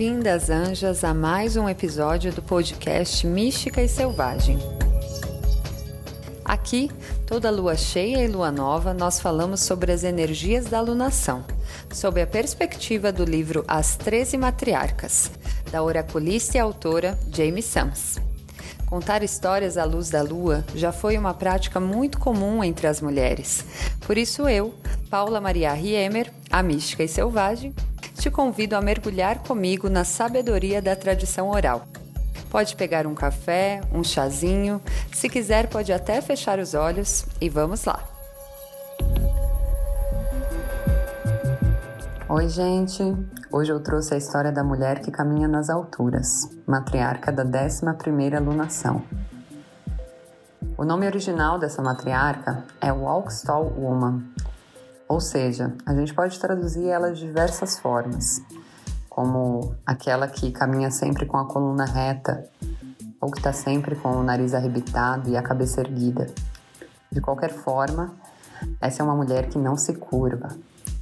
Bem-vindas, anjas, a mais um episódio do podcast Mística e Selvagem. Aqui, toda lua cheia e lua nova, nós falamos sobre as energias da alunação, sob a perspectiva do livro As Treze Matriarcas, da oraculista e autora Jamie Sams. Contar histórias à luz da lua já foi uma prática muito comum entre as mulheres. Por isso eu, Paula Maria Riemer, a mística e selvagem, te convido a mergulhar comigo na sabedoria da tradição oral. Pode pegar um café, um chazinho, se quiser, pode até fechar os olhos e vamos lá! Oi, gente! Hoje eu trouxe a história da mulher que caminha nas alturas, matriarca da 11ª lunação. O nome original dessa matriarca é Walkstall Woman, ou seja, a gente pode traduzir ela de diversas formas, como aquela que caminha sempre com a coluna reta, ou que está sempre com o nariz arrebitado e a cabeça erguida. De qualquer forma, essa é uma mulher que não se curva,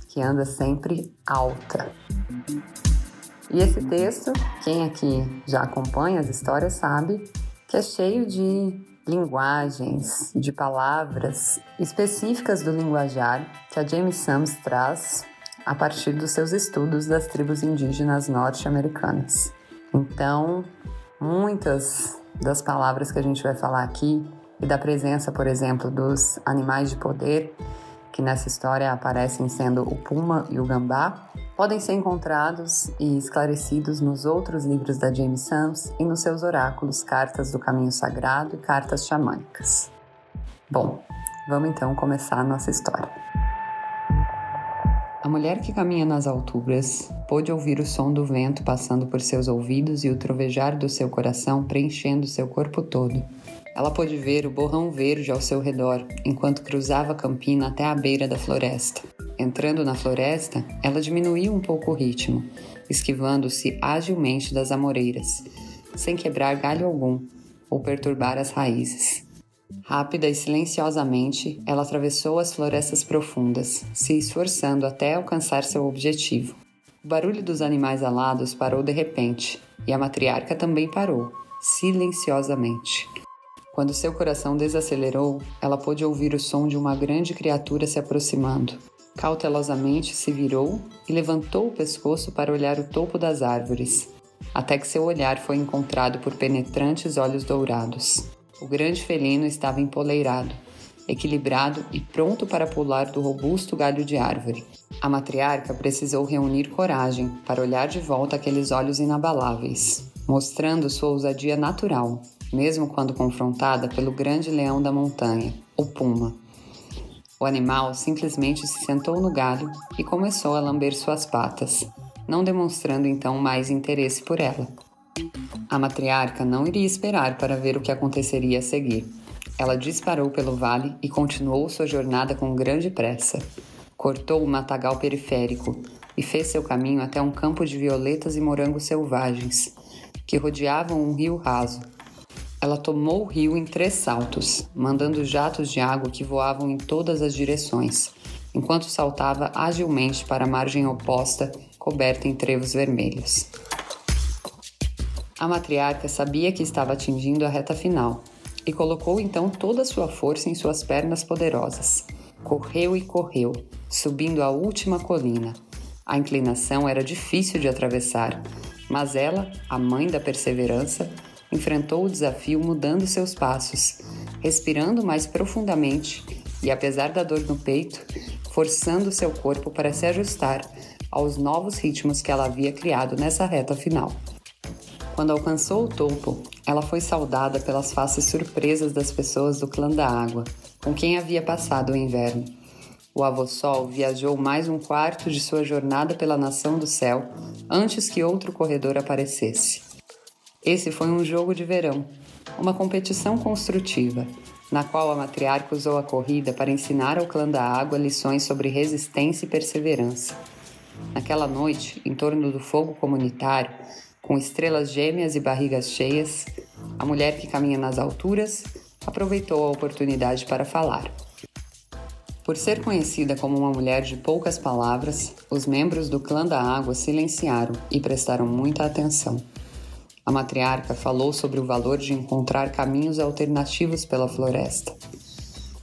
que anda sempre alta. E esse texto, quem aqui já acompanha as histórias sabe que é cheio de linguagens, de palavras específicas do linguajar que a James Sams traz a partir dos seus estudos das tribos indígenas norte-americanas. Então, muitas das palavras que a gente vai falar aqui e da presença, por exemplo, dos animais de poder que nessa história aparecem sendo o puma e o gambá, podem ser encontrados e esclarecidos nos outros livros da James Sams e nos seus oráculos, cartas do caminho sagrado e cartas xamânicas. Bom, vamos então começar a nossa história. A mulher que caminha nas alturas pôde ouvir o som do vento passando por seus ouvidos e o trovejar do seu coração preenchendo seu corpo todo. Ela pôde ver o borrão verde ao seu redor enquanto cruzava a campina até a beira da floresta. Entrando na floresta, ela diminuiu um pouco o ritmo, esquivando-se agilmente das amoreiras, sem quebrar galho algum ou perturbar as raízes. Rápida e silenciosamente, ela atravessou as florestas profundas, se esforçando até alcançar seu objetivo. O barulho dos animais alados parou de repente, e a matriarca também parou, silenciosamente. Quando seu coração desacelerou, ela pôde ouvir o som de uma grande criatura se aproximando. Cautelosamente se virou e levantou o pescoço para olhar o topo das árvores, até que seu olhar foi encontrado por penetrantes olhos dourados. O grande felino estava empoleirado, equilibrado e pronto para pular do robusto galho de árvore. A matriarca precisou reunir coragem para olhar de volta aqueles olhos inabaláveis, mostrando sua ousadia natural, mesmo quando confrontada pelo grande leão da montanha, o puma. O animal simplesmente se sentou no galho e começou a lamber suas patas, não demonstrando então mais interesse por ela. A matriarca não iria esperar para ver o que aconteceria a seguir. Ela disparou pelo vale e continuou sua jornada com grande pressa. Cortou o matagal periférico e fez seu caminho até um campo de violetas e morangos selvagens, que rodeavam um rio raso ela tomou o rio em três saltos, mandando jatos de água que voavam em todas as direções, enquanto saltava agilmente para a margem oposta, coberta em trevos vermelhos. A matriarca sabia que estava atingindo a reta final e colocou então toda a sua força em suas pernas poderosas. Correu e correu, subindo a última colina. A inclinação era difícil de atravessar, mas ela, a mãe da perseverança, enfrentou o desafio mudando seus passos, respirando mais profundamente e, apesar da dor no peito, forçando seu corpo para se ajustar aos novos ritmos que ela havia criado nessa reta final. Quando alcançou o topo, ela foi saudada pelas faces surpresas das pessoas do clã da água, com quem havia passado o inverno. O avô Sol viajou mais um quarto de sua jornada pela nação do céu antes que outro corredor aparecesse. Esse foi um jogo de verão, uma competição construtiva, na qual a matriarca usou a corrida para ensinar ao clã da água lições sobre resistência e perseverança. Naquela noite, em torno do fogo comunitário, com estrelas gêmeas e barrigas cheias, a mulher que caminha nas alturas aproveitou a oportunidade para falar. Por ser conhecida como uma mulher de poucas palavras, os membros do clã da água silenciaram e prestaram muita atenção. A matriarca falou sobre o valor de encontrar caminhos alternativos pela floresta,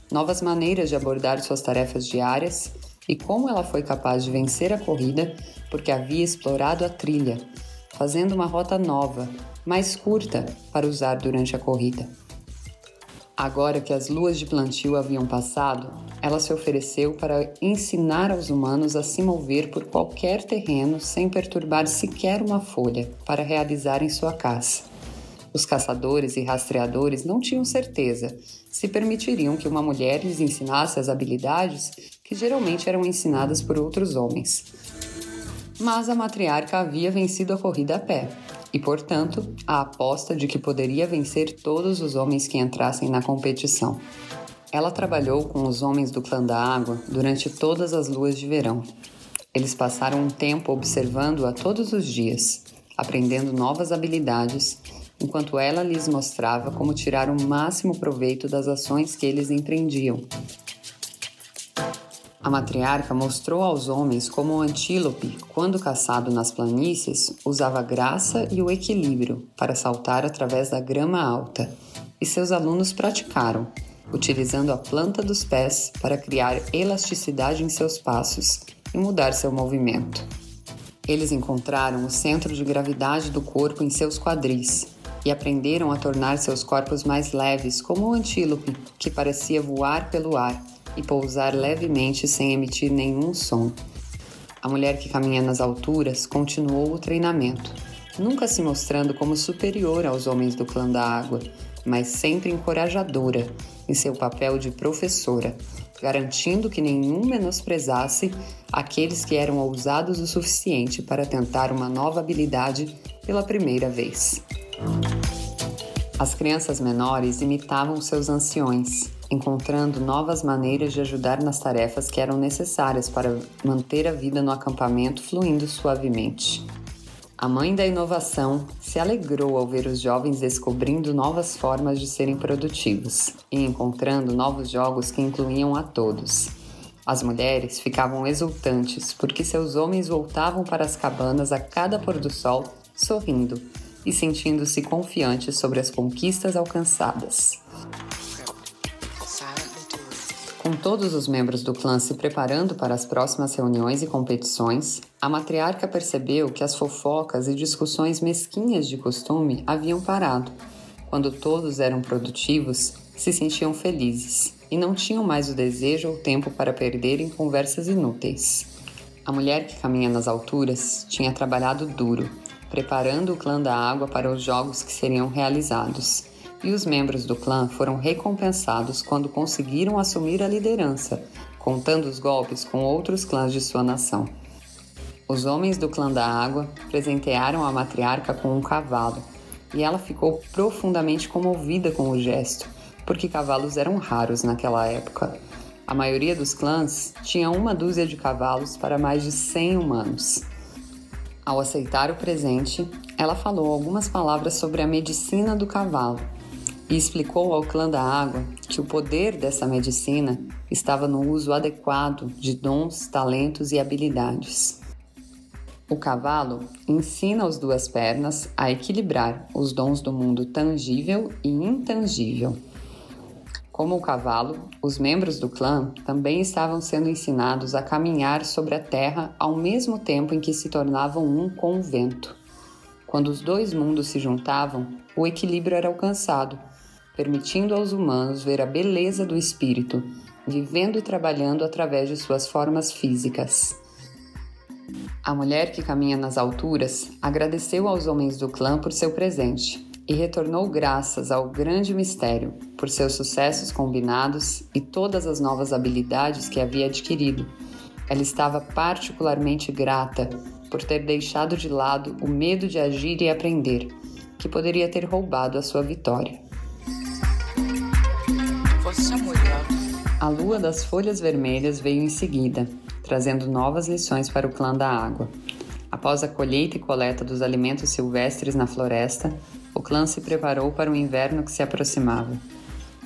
novas maneiras de abordar suas tarefas diárias e como ela foi capaz de vencer a corrida porque havia explorado a trilha, fazendo uma rota nova, mais curta, para usar durante a corrida. Agora que as luas de plantio haviam passado, ela se ofereceu para ensinar aos humanos a se mover por qualquer terreno sem perturbar sequer uma folha para realizarem sua caça. Os caçadores e rastreadores não tinham certeza se permitiriam que uma mulher lhes ensinasse as habilidades que geralmente eram ensinadas por outros homens. Mas a matriarca havia vencido a corrida a pé e, portanto, a aposta de que poderia vencer todos os homens que entrassem na competição. Ela trabalhou com os homens do clã da água durante todas as luas de verão. Eles passaram um tempo observando-a todos os dias, aprendendo novas habilidades, enquanto ela lhes mostrava como tirar o máximo proveito das ações que eles empreendiam a matriarca mostrou aos homens como o antílope, quando caçado nas planícies, usava a graça e o equilíbrio para saltar através da grama alta, e seus alunos praticaram, utilizando a planta dos pés para criar elasticidade em seus passos e mudar seu movimento. Eles encontraram o centro de gravidade do corpo em seus quadris e aprenderam a tornar seus corpos mais leves, como o antílope, que parecia voar pelo ar e pousar levemente sem emitir nenhum som. A mulher que caminha nas alturas continuou o treinamento, nunca se mostrando como superior aos homens do clã da água, mas sempre encorajadora em seu papel de professora, garantindo que nenhum menosprezasse aqueles que eram ousados o suficiente para tentar uma nova habilidade pela primeira vez. As crianças menores imitavam seus anciões, encontrando novas maneiras de ajudar nas tarefas que eram necessárias para manter a vida no acampamento fluindo suavemente. A mãe da inovação se alegrou ao ver os jovens descobrindo novas formas de serem produtivos e encontrando novos jogos que incluíam a todos. As mulheres ficavam exultantes porque seus homens voltavam para as cabanas a cada pôr do sol sorrindo e sentindo-se confiantes sobre as conquistas alcançadas. Com todos os membros do clã se preparando para as próximas reuniões e competições, a matriarca percebeu que as fofocas e discussões mesquinhas de costume haviam parado. Quando todos eram produtivos, se sentiam felizes e não tinham mais o desejo ou tempo para perder em conversas inúteis. A mulher que caminha nas alturas tinha trabalhado duro, preparando o clã da água para os jogos que seriam realizados e os membros do clã foram recompensados quando conseguiram assumir a liderança, contando os golpes com outros clãs de sua nação. Os homens do clã da água presentearam a matriarca com um cavalo, e ela ficou profundamente comovida com o gesto, porque cavalos eram raros naquela época. A maioria dos clãs tinha uma dúzia de cavalos para mais de 100 humanos. Ao aceitar o presente, ela falou algumas palavras sobre a medicina do cavalo e explicou ao clã da água que o poder dessa medicina estava no uso adequado de dons, talentos e habilidades. O cavalo ensina as duas pernas a equilibrar os dons do mundo tangível e intangível. Como o cavalo, os membros do clã também estavam sendo ensinados a caminhar sobre a terra ao mesmo tempo em que se tornavam um com o vento. Quando os dois mundos se juntavam, o equilíbrio era alcançado permitindo aos humanos ver a beleza do espírito, vivendo e trabalhando através de suas formas físicas. A mulher que caminha nas alturas agradeceu aos homens do clã por seu presente e retornou graças ao grande mistério, por seus sucessos combinados e todas as novas habilidades que havia adquirido. Ela estava particularmente grata por ter deixado de lado o medo de agir e aprender, que poderia ter roubado a sua vitória. A lua das folhas vermelhas veio em seguida, trazendo novas lições para o clã da água. Após a colheita e coleta dos alimentos silvestres na floresta, o clã se preparou para o inverno que se aproximava.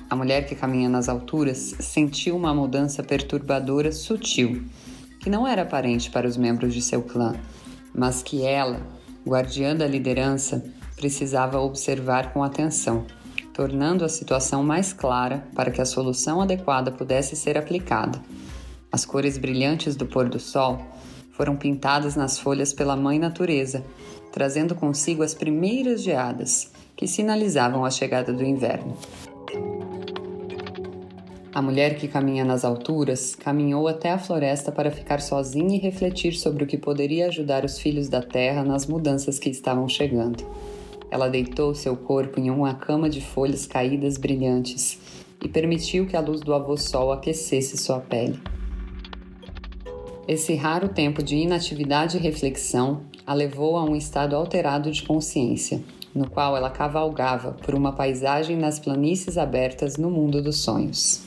A mulher que caminha nas alturas sentiu uma mudança perturbadora sutil, que não era aparente para os membros de seu clã, mas que ela, guardiã da liderança, precisava observar com atenção, tornando a situação mais clara para que a solução adequada pudesse ser aplicada. As cores brilhantes do pôr do sol foram pintadas nas folhas pela Mãe Natureza, trazendo consigo as primeiras geadas, que sinalizavam a chegada do inverno. A mulher que caminha nas alturas caminhou até a floresta para ficar sozinha e refletir sobre o que poderia ajudar os filhos da terra nas mudanças que estavam chegando. Ela deitou seu corpo em uma cama de folhas caídas brilhantes e permitiu que a luz do avô sol aquecesse sua pele. Esse raro tempo de inatividade e reflexão a levou a um estado alterado de consciência, no qual ela cavalgava por uma paisagem nas planícies abertas no mundo dos sonhos.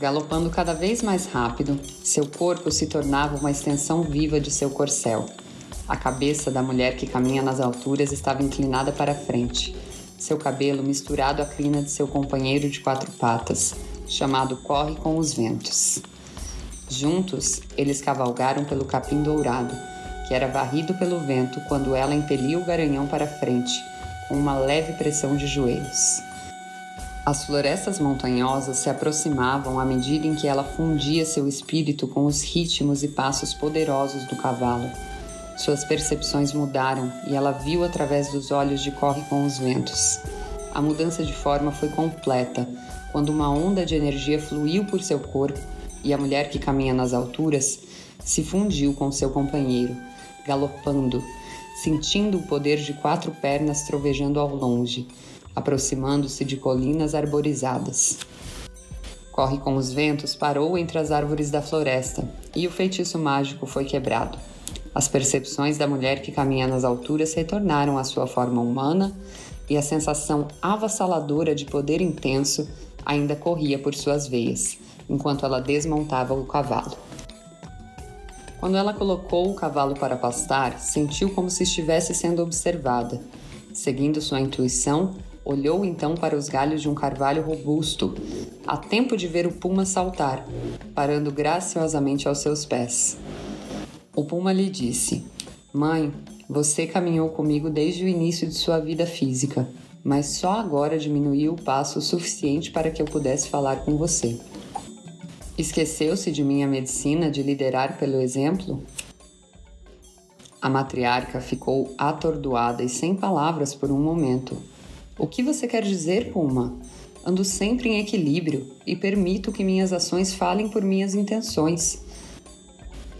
Galopando cada vez mais rápido, seu corpo se tornava uma extensão viva de seu corcel. A cabeça da mulher que caminha nas alturas estava inclinada para frente, seu cabelo misturado à crina de seu companheiro de quatro patas, chamado Corre com os Ventos. Juntos, eles cavalgaram pelo capim dourado, que era varrido pelo vento quando ela impelia o garanhão para frente, com uma leve pressão de joelhos. As florestas montanhosas se aproximavam à medida em que ela fundia seu espírito com os ritmos e passos poderosos do cavalo. Suas percepções mudaram e ela viu através dos olhos de Corre com os Ventos. A mudança de forma foi completa quando uma onda de energia fluiu por seu corpo e a mulher que caminha nas alturas se fundiu com seu companheiro, galopando, sentindo o poder de quatro pernas trovejando ao longe, aproximando-se de colinas arborizadas. Corre com os ventos parou entre as árvores da floresta e o feitiço mágico foi quebrado. As percepções da mulher que caminha nas alturas retornaram à sua forma humana e a sensação avassaladora de poder intenso ainda corria por suas veias, enquanto ela desmontava o cavalo. Quando ela colocou o cavalo para pastar, sentiu como se estivesse sendo observada. Seguindo sua intuição, olhou então para os galhos de um carvalho robusto, a tempo de ver o puma saltar, parando graciosamente aos seus pés. O puma lhe disse: Mãe, você caminhou comigo desde o início de sua vida física mas só agora diminuiu o passo o suficiente para que eu pudesse falar com você. Esqueceu-se de minha medicina de liderar pelo exemplo? A matriarca ficou atordoada e sem palavras por um momento. O que você quer dizer, Puma? Ando sempre em equilíbrio e permito que minhas ações falem por minhas intenções.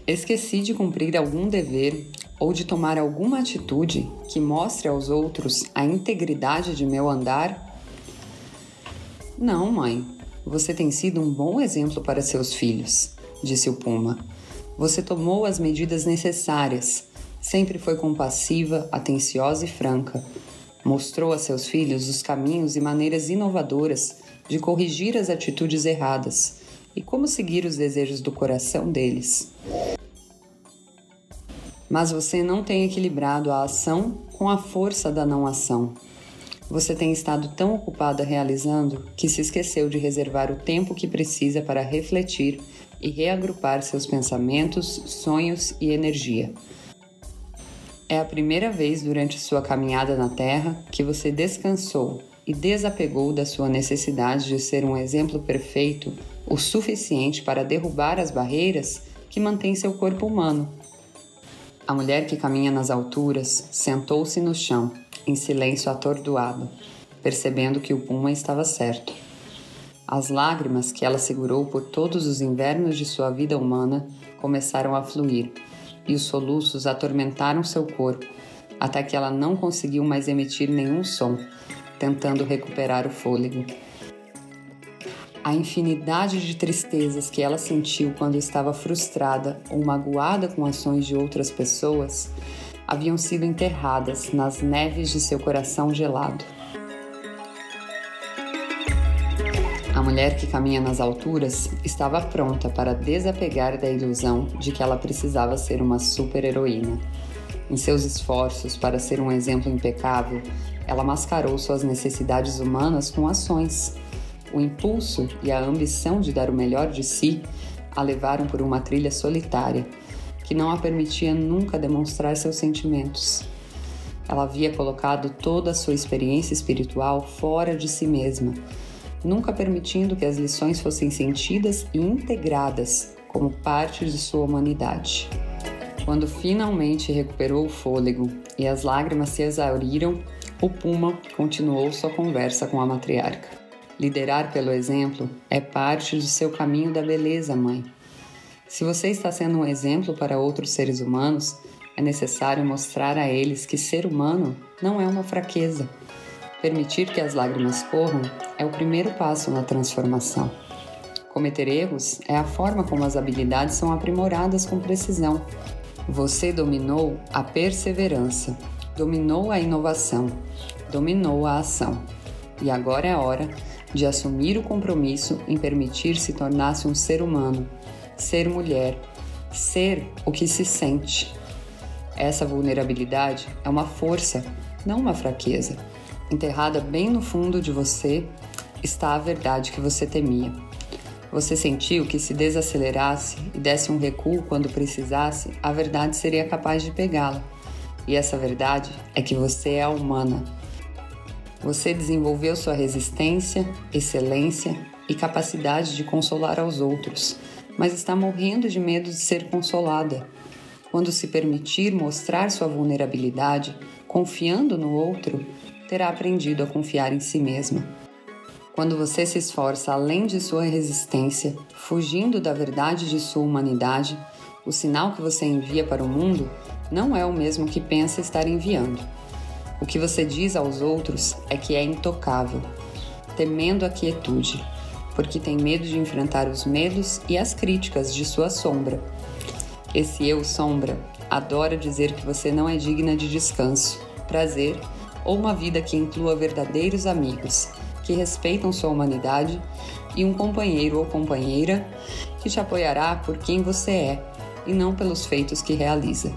Esqueci de cumprir algum dever ou de tomar alguma atitude que mostre aos outros a integridade de meu andar? Não, mãe. Você tem sido um bom exemplo para seus filhos, disse o Puma. Você tomou as medidas necessárias, sempre foi compassiva, atenciosa e franca. Mostrou a seus filhos os caminhos e maneiras inovadoras de corrigir as atitudes erradas e como seguir os desejos do coração deles mas você não tem equilibrado a ação com a força da não ação. Você tem estado tão ocupada realizando que se esqueceu de reservar o tempo que precisa para refletir e reagrupar seus pensamentos, sonhos e energia. É a primeira vez durante sua caminhada na Terra que você descansou e desapegou da sua necessidade de ser um exemplo perfeito o suficiente para derrubar as barreiras que mantêm seu corpo humano a mulher que caminha nas alturas sentou-se no chão, em silêncio atordoado, percebendo que o puma estava certo. As lágrimas que ela segurou por todos os invernos de sua vida humana começaram a fluir, e os soluços atormentaram seu corpo, até que ela não conseguiu mais emitir nenhum som, tentando recuperar o fôlego. A infinidade de tristezas que ela sentiu quando estava frustrada ou magoada com ações de outras pessoas haviam sido enterradas nas neves de seu coração gelado. A mulher que caminha nas alturas estava pronta para desapegar da ilusão de que ela precisava ser uma super-heroína. Em seus esforços para ser um exemplo impecável, ela mascarou suas necessidades humanas com ações. O impulso e a ambição de dar o melhor de si a levaram por uma trilha solitária, que não a permitia nunca demonstrar seus sentimentos. Ela havia colocado toda a sua experiência espiritual fora de si mesma, nunca permitindo que as lições fossem sentidas e integradas como parte de sua humanidade. Quando finalmente recuperou o fôlego e as lágrimas se exauriram, o Puma continuou sua conversa com a matriarca. Liderar pelo exemplo é parte do seu caminho da beleza, mãe. Se você está sendo um exemplo para outros seres humanos, é necessário mostrar a eles que ser humano não é uma fraqueza. Permitir que as lágrimas corram é o primeiro passo na transformação. Cometer erros é a forma como as habilidades são aprimoradas com precisão. Você dominou a perseverança, dominou a inovação, dominou a ação. E agora é hora de assumir o compromisso em permitir-se tornar-se um ser humano, ser mulher, ser o que se sente. Essa vulnerabilidade é uma força, não uma fraqueza. Enterrada bem no fundo de você está a verdade que você temia. Você sentiu que se desacelerasse e desse um recuo quando precisasse, a verdade seria capaz de pegá-la. E essa verdade é que você é humana. Você desenvolveu sua resistência, excelência e capacidade de consolar aos outros, mas está morrendo de medo de ser consolada. Quando se permitir mostrar sua vulnerabilidade, confiando no outro, terá aprendido a confiar em si mesma. Quando você se esforça além de sua resistência, fugindo da verdade de sua humanidade, o sinal que você envia para o mundo não é o mesmo que pensa estar enviando. O que você diz aos outros é que é intocável, temendo a quietude, porque tem medo de enfrentar os medos e as críticas de sua sombra. Esse eu sombra adora dizer que você não é digna de descanso, prazer ou uma vida que inclua verdadeiros amigos que respeitam sua humanidade e um companheiro ou companheira que te apoiará por quem você é e não pelos feitos que realiza.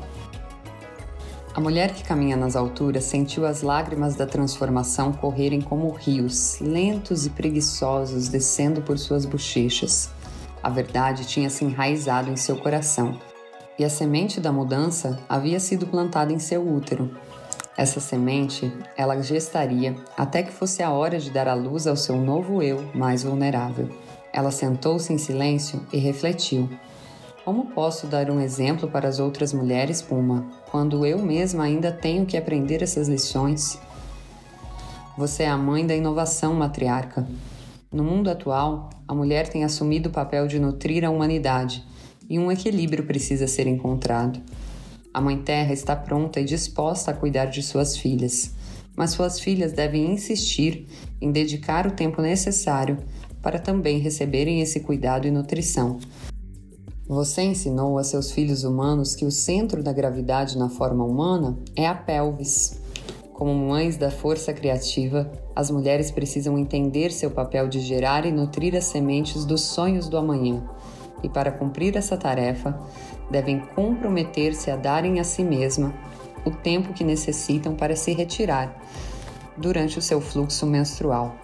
A mulher que caminha nas alturas sentiu as lágrimas da transformação correrem como rios, lentos e preguiçosos, descendo por suas bochechas. A verdade tinha se enraizado em seu coração, e a semente da mudança havia sido plantada em seu útero, essa semente ela gestaria até que fosse a hora de dar à luz ao seu novo eu mais vulnerável. Ela sentou-se em silêncio e refletiu. Como posso dar um exemplo para as outras mulheres, Puma, quando eu mesma ainda tenho que aprender essas lições? Você é a mãe da inovação, matriarca. No mundo atual, a mulher tem assumido o papel de nutrir a humanidade e um equilíbrio precisa ser encontrado. A Mãe Terra está pronta e disposta a cuidar de suas filhas, mas suas filhas devem insistir em dedicar o tempo necessário para também receberem esse cuidado e nutrição. Você ensinou a seus filhos humanos que o centro da gravidade na forma humana é a pelvis. Como mães da força criativa, as mulheres precisam entender seu papel de gerar e nutrir as sementes dos sonhos do amanhã. E para cumprir essa tarefa, devem comprometer-se a darem a si mesma o tempo que necessitam para se retirar durante o seu fluxo menstrual,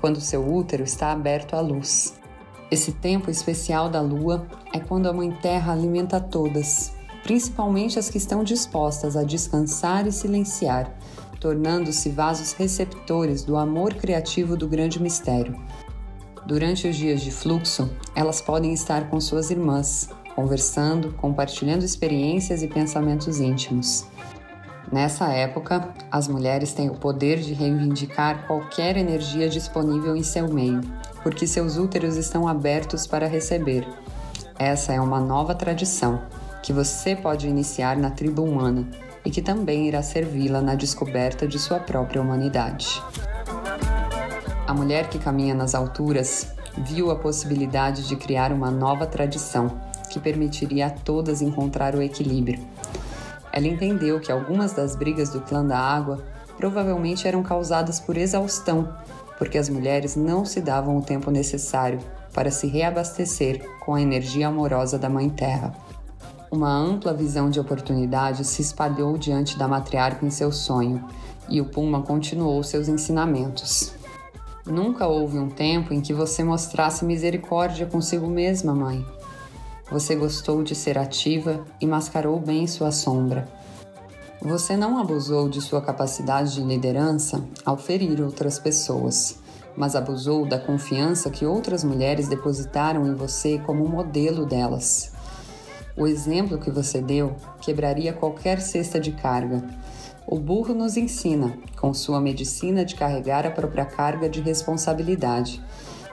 quando seu útero está aberto à luz. Esse tempo especial da lua é quando a Mãe Terra alimenta todas, principalmente as que estão dispostas a descansar e silenciar, tornando-se vasos receptores do amor criativo do grande mistério. Durante os dias de fluxo, elas podem estar com suas irmãs, conversando, compartilhando experiências e pensamentos íntimos. Nessa época, as mulheres têm o poder de reivindicar qualquer energia disponível em seu meio, porque seus úteros estão abertos para receber. Essa é uma nova tradição que você pode iniciar na tribo humana e que também irá servi-la na descoberta de sua própria humanidade. A mulher que caminha nas alturas viu a possibilidade de criar uma nova tradição que permitiria a todas encontrar o equilíbrio. Ela entendeu que algumas das brigas do clã da água provavelmente eram causadas por exaustão, porque as mulheres não se davam o tempo necessário para se reabastecer com a energia amorosa da Mãe Terra. Uma ampla visão de oportunidade se espalhou diante da matriarca em seu sonho, e o Puma continuou seus ensinamentos. Nunca houve um tempo em que você mostrasse misericórdia consigo mesma, mãe. Você gostou de ser ativa e mascarou bem sua sombra. Você não abusou de sua capacidade de liderança ao ferir outras pessoas, mas abusou da confiança que outras mulheres depositaram em você como modelo delas. O exemplo que você deu quebraria qualquer cesta de carga o burro nos ensina, com sua medicina, de carregar a própria carga de responsabilidade.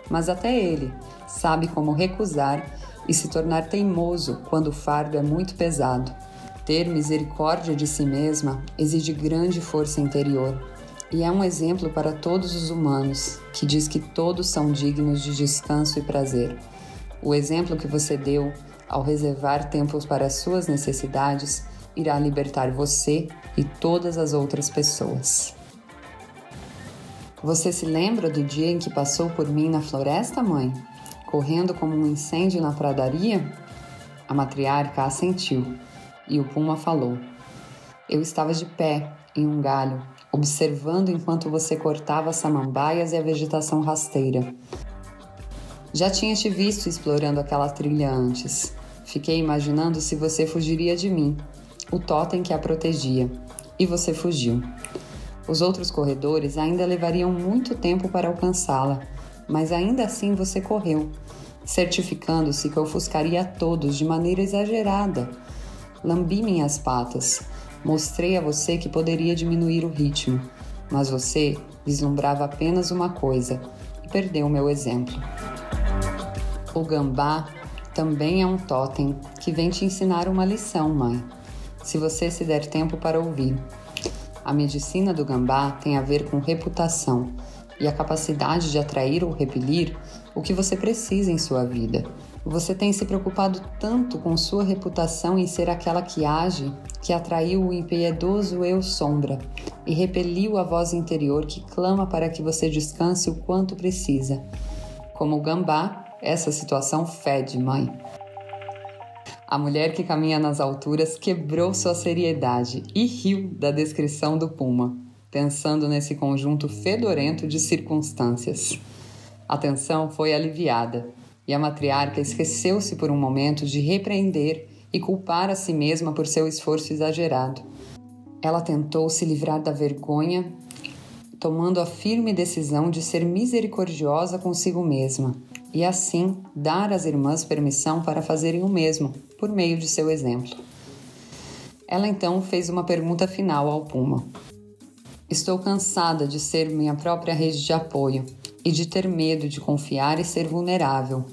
Mas até ele sabe como recusar e se tornar teimoso quando o fardo é muito pesado. Ter misericórdia de si mesma exige grande força interior e é um exemplo para todos os humanos, que diz que todos são dignos de descanso e prazer. O exemplo que você deu ao reservar tempos para as suas necessidades irá libertar você e todas as outras pessoas. Você se lembra do dia em que passou por mim na floresta, mãe? Correndo como um incêndio na pradaria? A matriarca assentiu e o puma falou: Eu estava de pé em um galho, observando enquanto você cortava as samambaias e a vegetação rasteira. Já tinha te visto explorando aquela trilha antes. Fiquei imaginando se você fugiria de mim o totem que a protegia, e você fugiu. Os outros corredores ainda levariam muito tempo para alcançá-la, mas ainda assim você correu, certificando-se que ofuscaria a todos de maneira exagerada. Lambi minhas patas, mostrei a você que poderia diminuir o ritmo, mas você vislumbrava apenas uma coisa e perdeu meu exemplo. O gambá também é um totem que vem te ensinar uma lição, mãe se você se der tempo para ouvir. A medicina do gambá tem a ver com reputação e a capacidade de atrair ou repelir o que você precisa em sua vida. Você tem se preocupado tanto com sua reputação em ser aquela que age, que atraiu o impiedoso eu sombra e repeliu a voz interior que clama para que você descanse o quanto precisa. Como o gambá, essa situação fede, mãe. A mulher que caminha nas alturas quebrou sua seriedade e riu da descrição do puma, pensando nesse conjunto fedorento de circunstâncias. A tensão foi aliviada e a matriarca esqueceu-se por um momento de repreender e culpar a si mesma por seu esforço exagerado. Ela tentou se livrar da vergonha, tomando a firme decisão de ser misericordiosa consigo mesma e assim dar às irmãs permissão para fazerem o mesmo, por meio de seu exemplo. Ela então fez uma pergunta final ao Puma. Estou cansada de ser minha própria rede de apoio e de ter medo de confiar e ser vulnerável.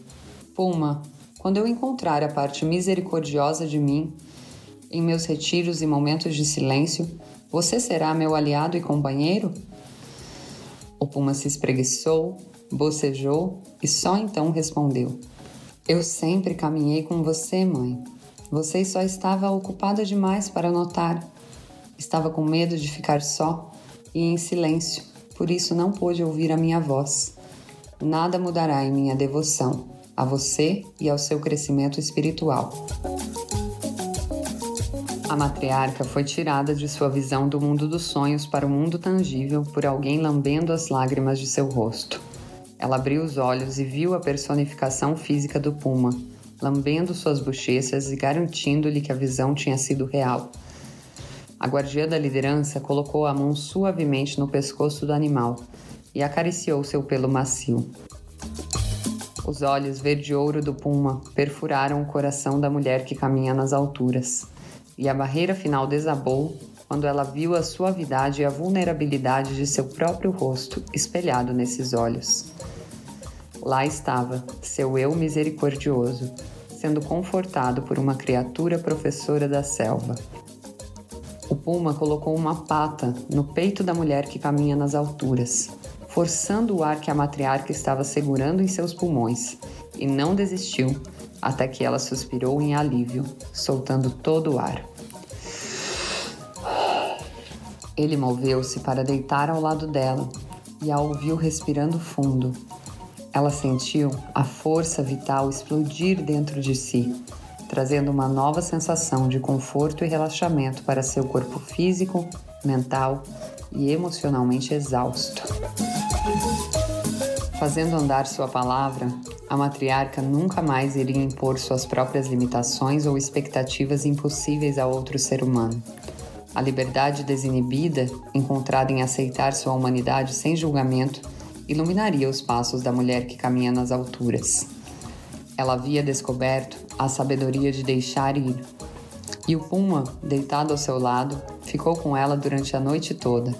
Puma, quando eu encontrar a parte misericordiosa de mim, em meus retiros e momentos de silêncio, você será meu aliado e companheiro? O Puma se espreguiçou, bocejou e só então respondeu: Eu sempre caminhei com você, mãe. Você só estava ocupada demais para notar. Estava com medo de ficar só e em silêncio, por isso não pôde ouvir a minha voz. Nada mudará em minha devoção a você e ao seu crescimento espiritual. A matriarca foi tirada de sua visão do mundo dos sonhos para o mundo tangível por alguém lambendo as lágrimas de seu rosto. Ela abriu os olhos e viu a personificação física do puma, lambendo suas bochechas e garantindo-lhe que a visão tinha sido real. A guardiã da liderança colocou a mão suavemente no pescoço do animal e acariciou seu pelo macio. Os olhos verde-ouro do puma perfuraram o coração da mulher que caminha nas alturas, e a barreira final desabou quando ela viu a suavidade e a vulnerabilidade de seu próprio rosto espelhado nesses olhos. Lá estava, seu eu misericordioso, sendo confortado por uma criatura professora da selva. O puma colocou uma pata no peito da mulher que caminha nas alturas, forçando o ar que a matriarca estava segurando em seus pulmões, e não desistiu até que ela suspirou em alívio, soltando todo o ar. Ele moveu-se para deitar ao lado dela e a ouviu respirando fundo, ela sentiu a força vital explodir dentro de si trazendo uma nova sensação de conforto e relaxamento para seu corpo físico, mental e emocionalmente exausto. Fazendo andar sua palavra, a matriarca nunca mais iria impor suas próprias limitações ou expectativas impossíveis a outro ser humano. A liberdade desinibida, encontrada em aceitar sua humanidade sem julgamento, iluminaria os passos da mulher que caminha nas alturas. Ela havia descoberto a sabedoria de deixar ir. E o Puma, deitado ao seu lado, ficou com ela durante a noite toda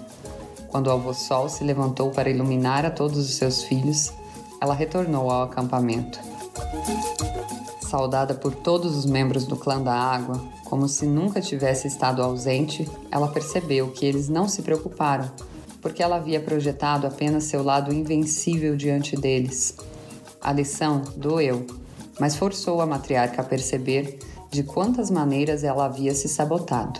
quando o avô Sol se levantou para iluminar a todos os seus filhos, ela retornou ao acampamento. Saudada por todos os membros do clã da água, como se nunca tivesse estado ausente, ela percebeu que eles não se preocuparam, porque ela havia projetado apenas seu lado invencível diante deles. A lição doeu, mas forçou a matriarca a perceber de quantas maneiras ela havia se sabotado.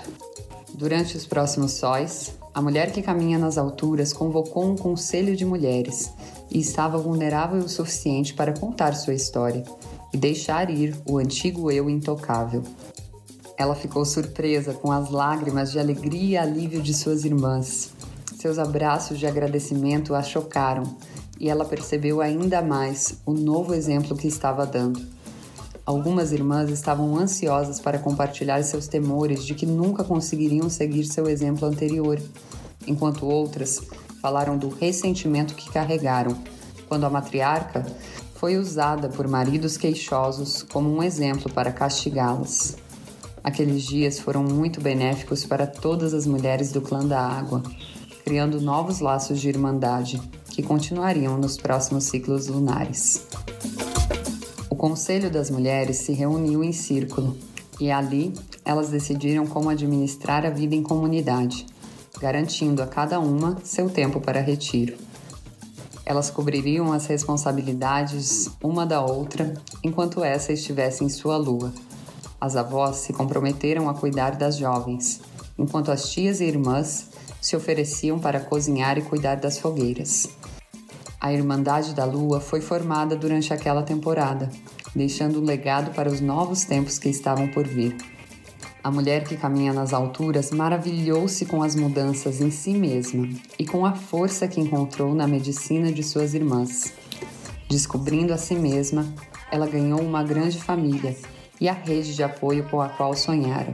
Durante os próximos sóis, a mulher que caminha nas alturas convocou um conselho de mulheres e estava vulnerável o suficiente para contar sua história e deixar ir o antigo eu intocável. Ela ficou surpresa com as lágrimas de alegria e alívio de suas irmãs. Seus abraços de agradecimento a chocaram e ela percebeu ainda mais o novo exemplo que estava dando. Algumas irmãs estavam ansiosas para compartilhar seus temores de que nunca conseguiriam seguir seu exemplo anterior, enquanto outras falaram do ressentimento que carregaram quando a matriarca foi usada por maridos queixosos como um exemplo para castigá-las. Aqueles dias foram muito benéficos para todas as mulheres do clã da água, criando novos laços de irmandade que continuariam nos próximos ciclos lunares. Conselho das Mulheres se reuniu em círculo e ali elas decidiram como administrar a vida em comunidade, garantindo a cada uma seu tempo para retiro. Elas cobririam as responsabilidades uma da outra enquanto essa estivesse em sua lua. As avós se comprometeram a cuidar das jovens, enquanto as tias e irmãs se ofereciam para cozinhar e cuidar das fogueiras. A Irmandade da Lua foi formada durante aquela temporada, deixando um legado para os novos tempos que estavam por vir. A mulher que caminha nas alturas maravilhou-se com as mudanças em si mesma e com a força que encontrou na medicina de suas irmãs. Descobrindo a si mesma, ela ganhou uma grande família e a rede de apoio com a qual sonhara.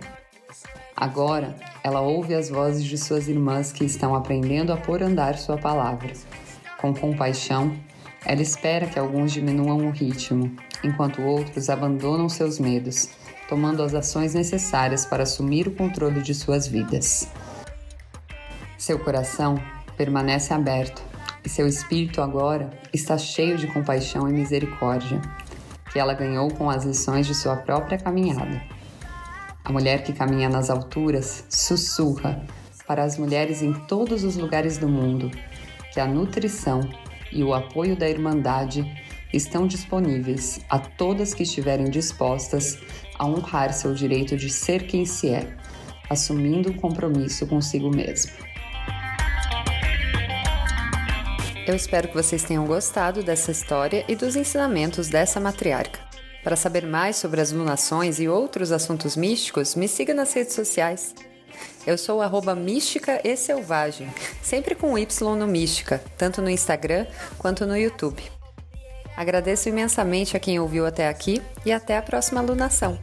Agora, ela ouve as vozes de suas irmãs que estão aprendendo a pôr andar sua palavra com compaixão, ela espera que alguns diminuam o ritmo, enquanto outros abandonam seus medos, tomando as ações necessárias para assumir o controle de suas vidas. Seu coração permanece aberto e seu espírito agora está cheio de compaixão e misericórdia, que ela ganhou com as lições de sua própria caminhada. A mulher que caminha nas alturas sussurra para as mulheres em todos os lugares do mundo que a nutrição e o apoio da Irmandade estão disponíveis a todas que estiverem dispostas a honrar seu direito de ser quem se é, assumindo um compromisso consigo mesmo. Eu espero que vocês tenham gostado dessa história e dos ensinamentos dessa matriarca. Para saber mais sobre as lunações e outros assuntos místicos, me siga nas redes sociais. Eu sou arroba mística e selvagem, sempre com Y no mística, tanto no Instagram quanto no YouTube. Agradeço imensamente a quem ouviu até aqui e até a próxima alunação.